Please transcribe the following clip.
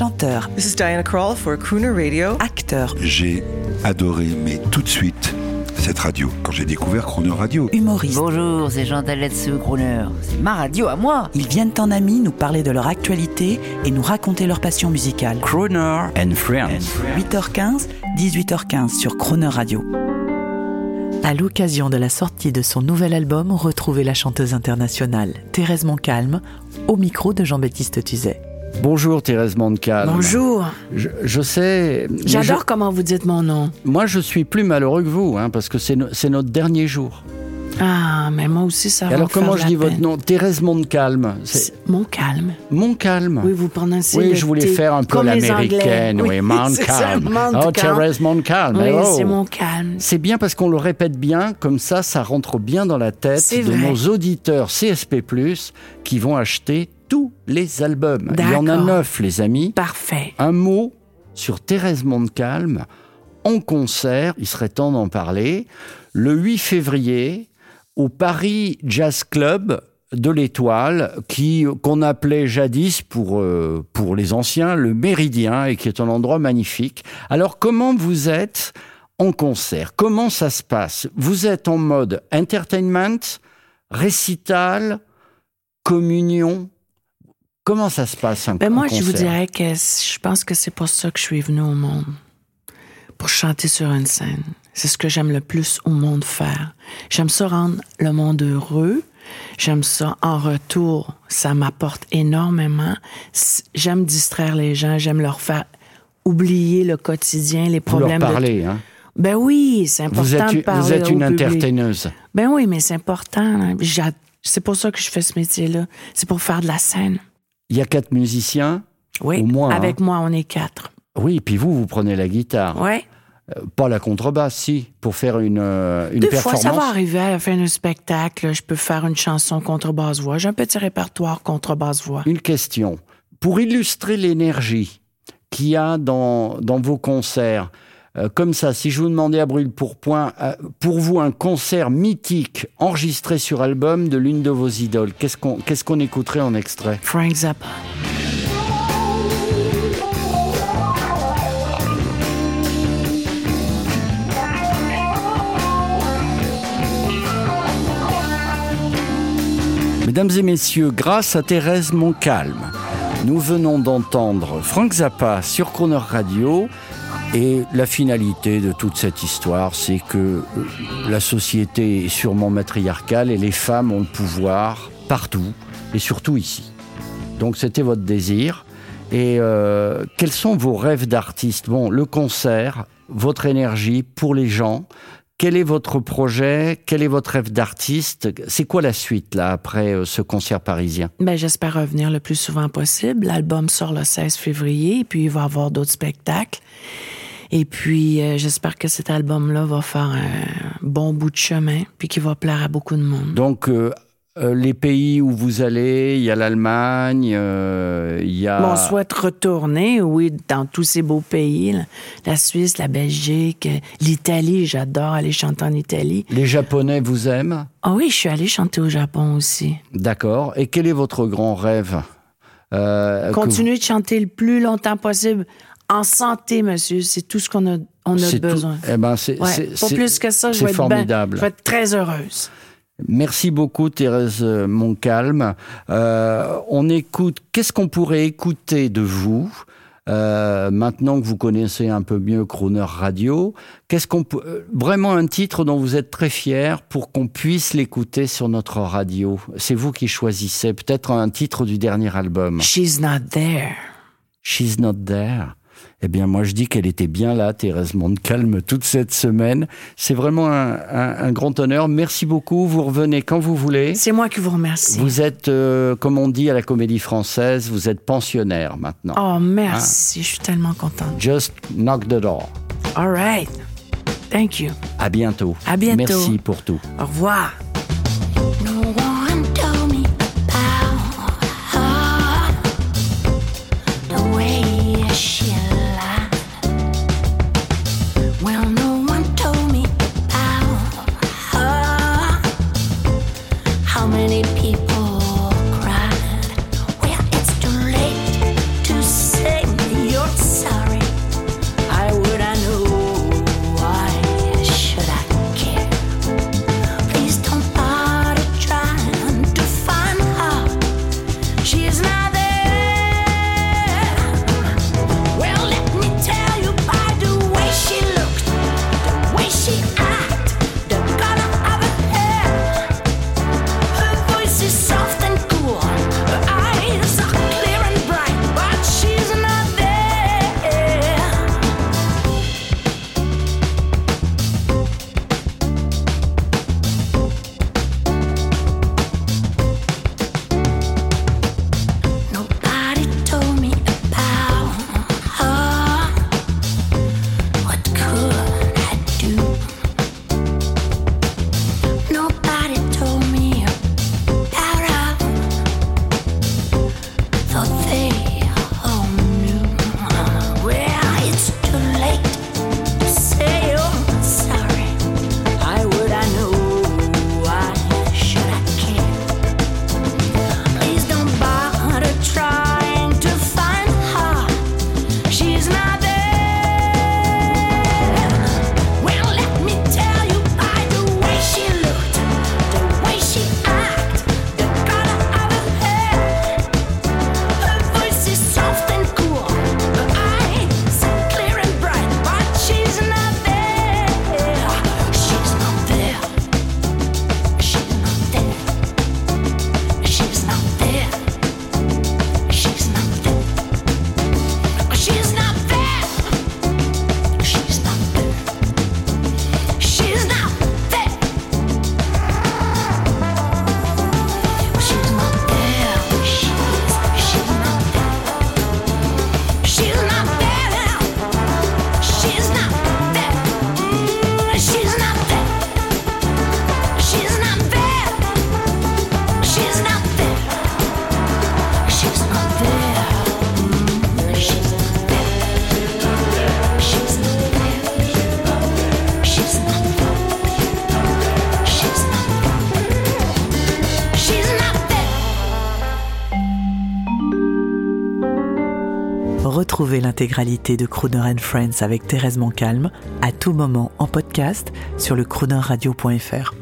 chanteur, This is Diana Krall for Crooner Radio. acteur, J'ai adoré, mais tout de suite, cette radio. Quand j'ai découvert Chrono Radio, humoriste. Bonjour, c'est Jean Taletsu Crooner. C'est ma radio à moi. Ils viennent en amis nous parler de leur actualité et nous raconter leur passion musicale. Croner and Friends. 8h15, 18h15 sur Croner Radio. À l'occasion de la sortie de son nouvel album, retrouvez la chanteuse internationale Thérèse Moncalme au micro de Jean-Baptiste Tuzet. Bonjour Thérèse Montcalm. Bonjour. Je, je sais. J'adore comment vous dites mon nom. moi, je suis plus malheureux que vous, hein, parce que c'est no- c'est notre dernier jour. Ah, mais moi aussi, ça va alors, comment je dis votre nom Thérèse Montcalm. C'est C'est Mon calme. Montcalm. Oui, vous prononcez Oui, je voulais faire un peu l'américaine. Oui, Montcalm. Montcalm. Oh, Thérèse Montcalm. Oui, oh. c'est mon calme. C'est bien parce qu'on le répète bien, comme ça, ça rentre bien dans la tête de vrai. nos auditeurs CSP+, qui vont acheter tous les albums. Il y en a neuf, les amis. Parfait. Un mot sur Thérèse Montcalm en concert, il serait temps d'en parler, le 8 février au Paris Jazz Club de l'Étoile, qui qu'on appelait jadis pour euh, pour les anciens le Méridien et qui est un endroit magnifique. Alors comment vous êtes en concert? Comment ça se passe? Vous êtes en mode entertainment, récital, communion? Comment ça se passe un, Ben un moi, je vous dirais que je pense que c'est pour ça que je suis venue au monde. Pour chanter sur une scène. C'est ce que j'aime le plus au monde faire. J'aime ça rendre le monde heureux. J'aime ça en retour. Ça m'apporte énormément. J'aime distraire les gens. J'aime leur faire oublier le quotidien, les Vous leur problèmes. de- hein? Ben oui, c'est important Vous êtes, de une- parler vous êtes une entertaineuse. Ben oui, mais c'est important. hein. C'est pour ça que je fais ce métier-là. C'est pour faire de la scène. Il y a quatre musiciens. Oui. Au moins, Avec hein. moi, on est quatre. Oui, puis vous, vous prenez la guitare. Ouais. Euh, Pas la contrebasse, si, pour faire une, euh, une Deux fois, ça va arriver à la fin d'un spectacle. Je peux faire une chanson contrebasse-voix. J'ai un petit répertoire contrebasse-voix. Une question. Pour illustrer l'énergie qu'il y a dans, dans vos concerts, euh, comme ça, si je vous demandais à brûle pour point, euh, pour vous, un concert mythique enregistré sur album de l'une de vos idoles, qu'est-ce qu'on écouterait en extrait? Frank Zappa. Mesdames et messieurs, grâce à Thérèse Montcalm, nous venons d'entendre Frank Zappa sur Croner Radio. Et la finalité de toute cette histoire, c'est que euh, la société est sûrement matriarcale et les femmes ont le pouvoir partout et surtout ici. Donc c'était votre désir. Et euh, quels sont vos rêves d'artiste? Bon, le concert, votre énergie pour les gens. Quel est votre projet? Quel est votre rêve d'artiste? C'est quoi la suite là après euh, ce concert parisien? Ben, j'espère revenir le plus souvent possible. L'album sort le 16 février, et puis il va y avoir d'autres spectacles. Et puis, euh, j'espère que cet album-là va faire un bon bout de chemin, puis qu'il va plaire à beaucoup de monde. Donc euh, euh, les pays où vous allez, il y a l'Allemagne, il y a Bon, on souhaite retourner, oui, dans tous ces beaux pays. là. La Suisse, la Belgique, l'Italie. J'adore aller chanter en Italie. les Japonais vous aiment? Ah oui, je suis allée chanter au Japon aussi. D'accord. Et quel est votre grand rêve Continuer de chanter le plus longtemps possible en santé, monsieur. C'est tout ce qu'on a, on vous- a c'est tout- besoin. Eh ben, c'est Ouais, pas plus que ça, je vais, être ben- formidable. je vais être très heureuse. Merci beaucoup Thérèse Montcalm. Euh, on écoute. Qu'est-ce qu'on pourrait écouter de vous euh, maintenant que vous connaissez un peu mieux Croner Radio? Qu'est-ce qu'on peut euh, vraiment un titre dont vous êtes très fier pour qu'on puisse l'écouter sur notre radio? C'est vous qui choisissez. Peut-être un titre du dernier album. She's not there. She's not there. Eh bien, moi, je dis qu'elle était bien là, Thérèse Montcalm, toute cette semaine. C'est vraiment un, un- un grand honneur. Merci beaucoup. Vous revenez quand vous voulez. C'est moi qui vous remercie. Vous êtes, euh, comme on dit à la Comédie Française, vous êtes pensionnaire maintenant. Oh, merci. Je suis tellement contente. Just knock the door. All right. Thank you. À bientôt. À bientôt. Merci pour tout. Au revoir. Retrouvez l'intégralité de Crooner and Friends avec Thérèse Moncalme à tout moment en podcast sur le croonerradio.fr.